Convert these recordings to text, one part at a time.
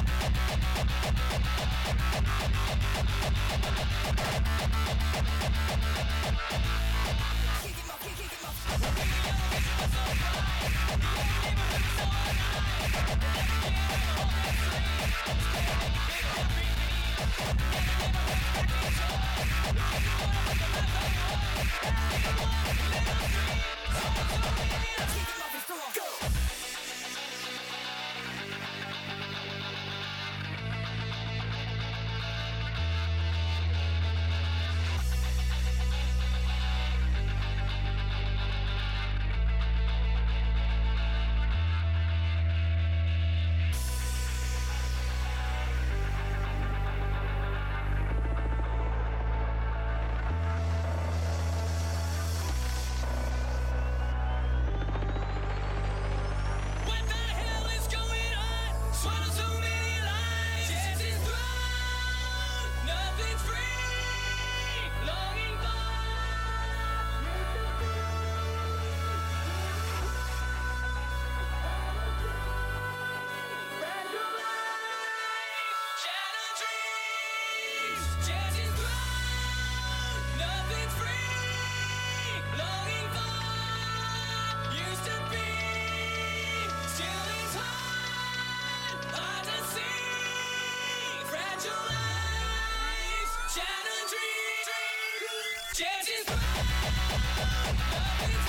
Keep it moving.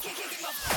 kick, kick, kick, kick,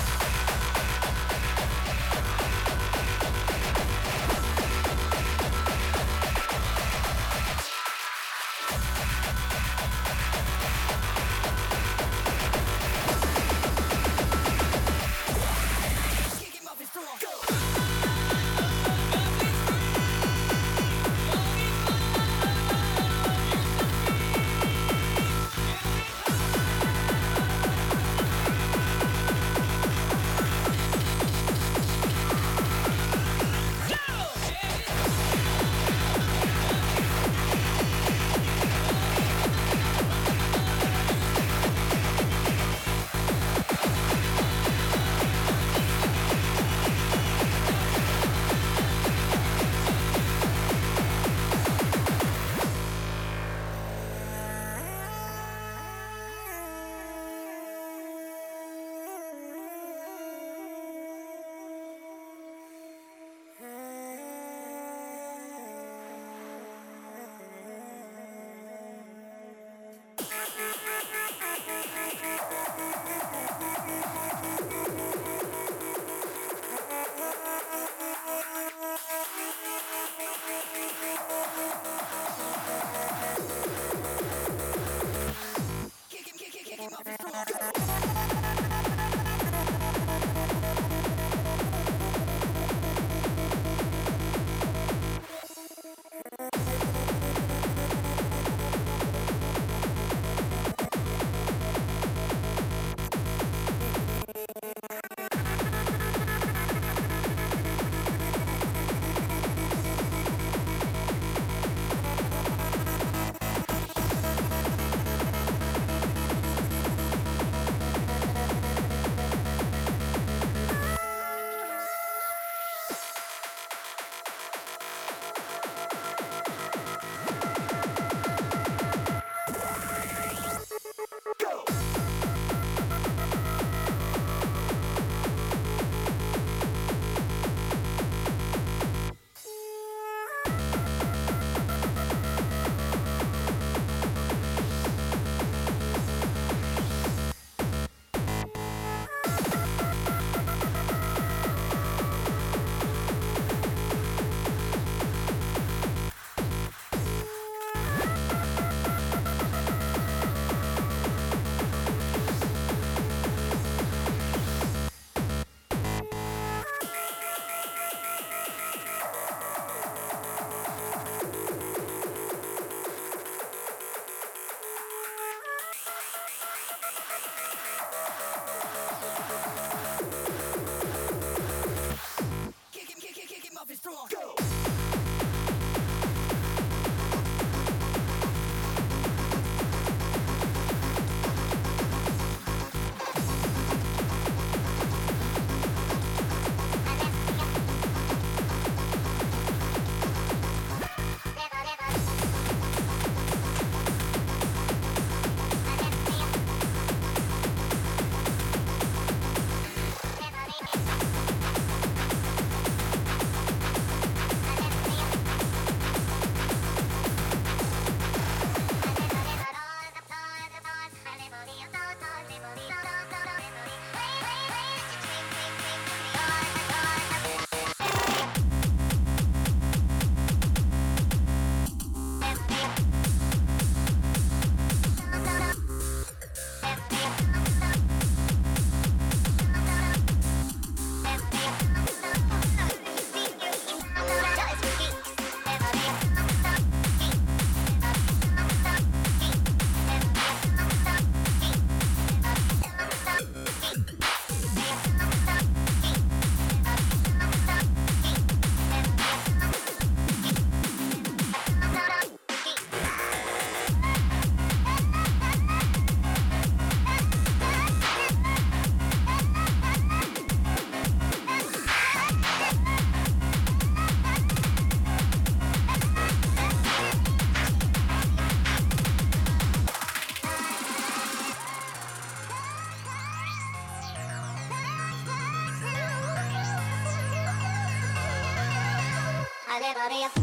body.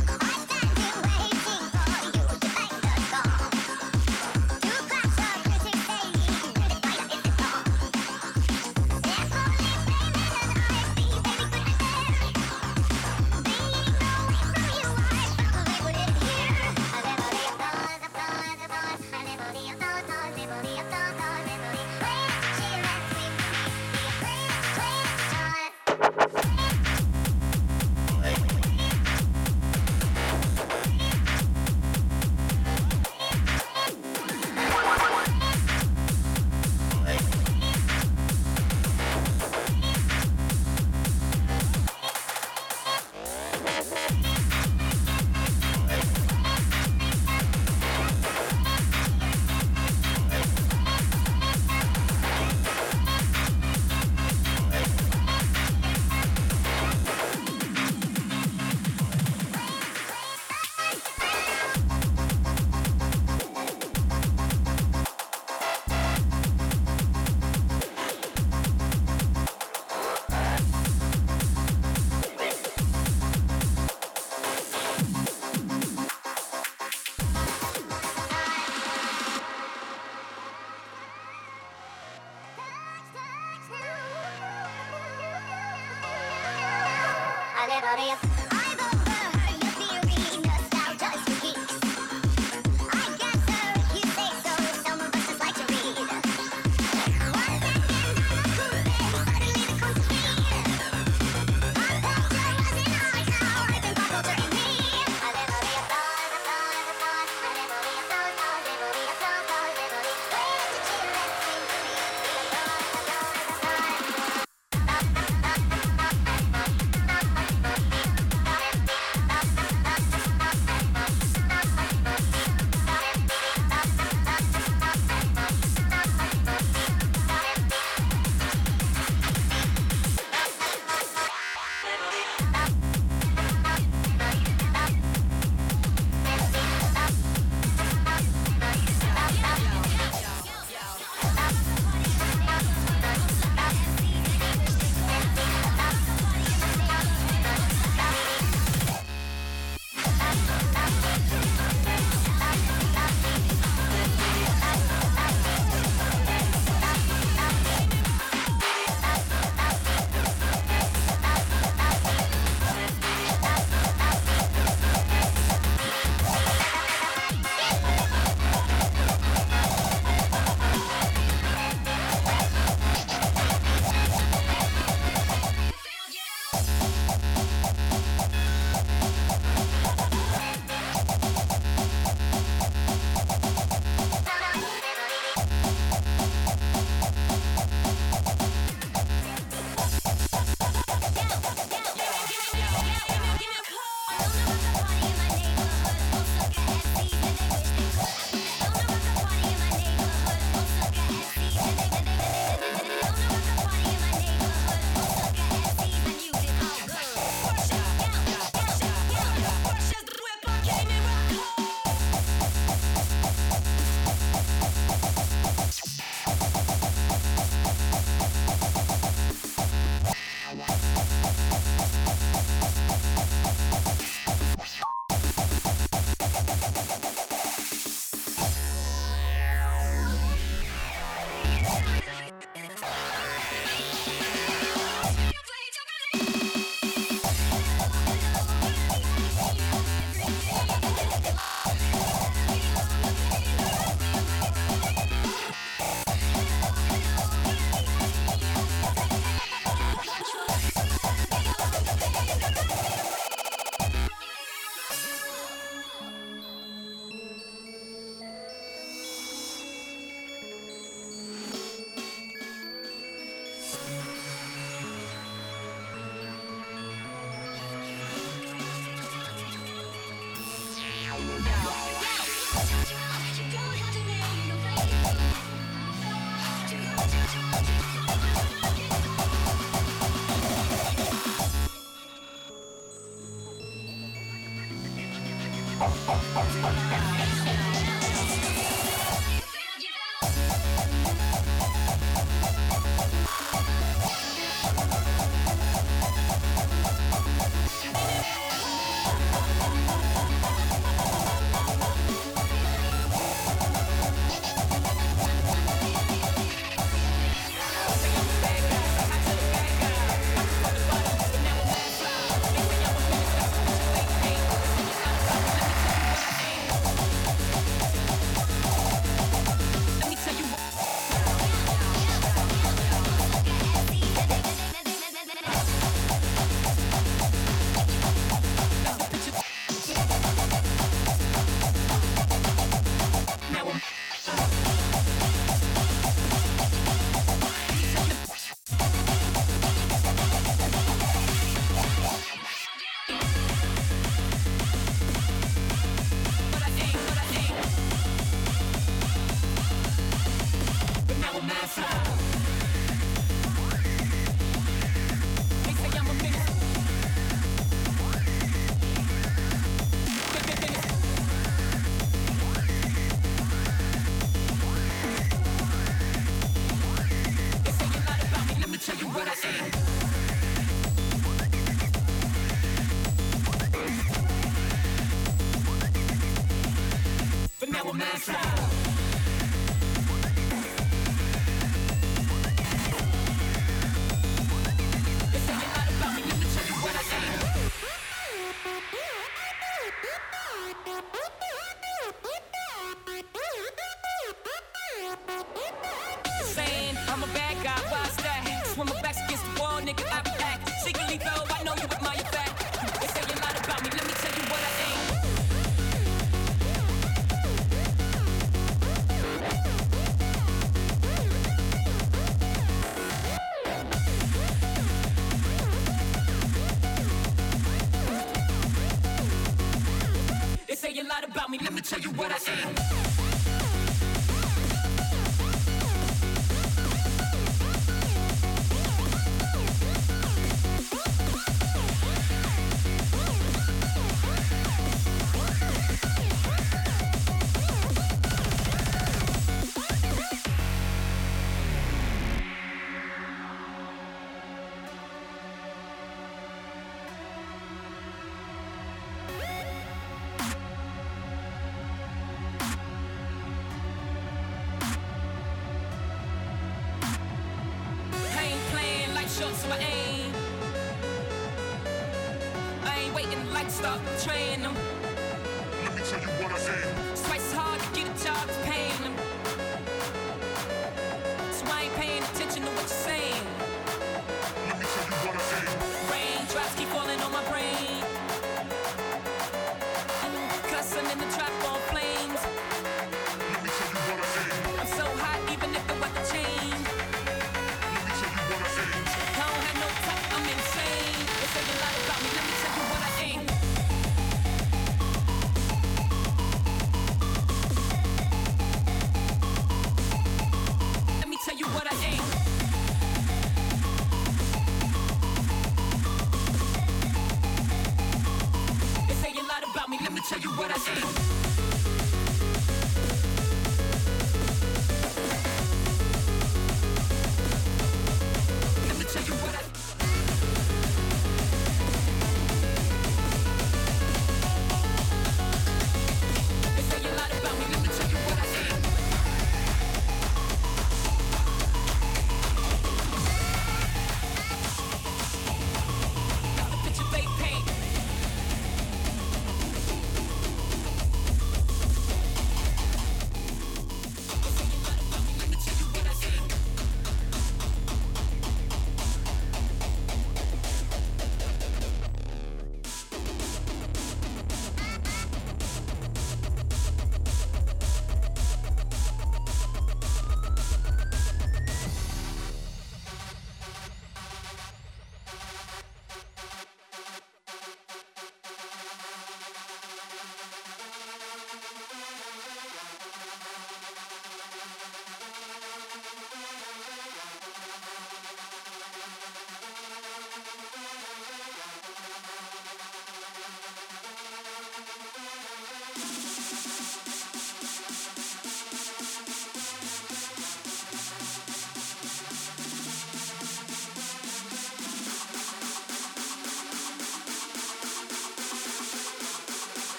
say a lot about me. Let me tell you what I am.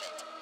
Thank you.